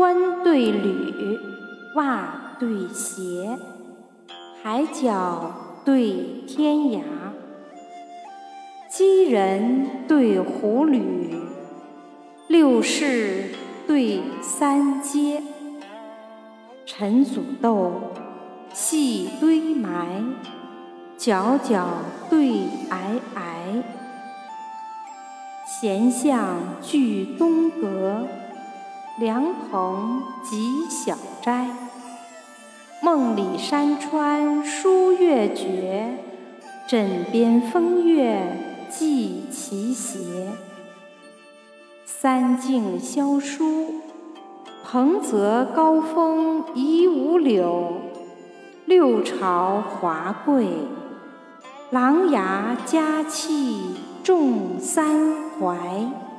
冠对履，袜对鞋，海角对天涯，鸡人对狐狸，六世对三阶，陈祖豆，细堆埋，皎皎对皑皑，闲向聚东阁。凉棚几小斋，梦里山川书月绝，枕边风月寄奇邪。三径萧疏，蓬泽高峰遗五柳；六朝华贵，琅琊佳气重三槐。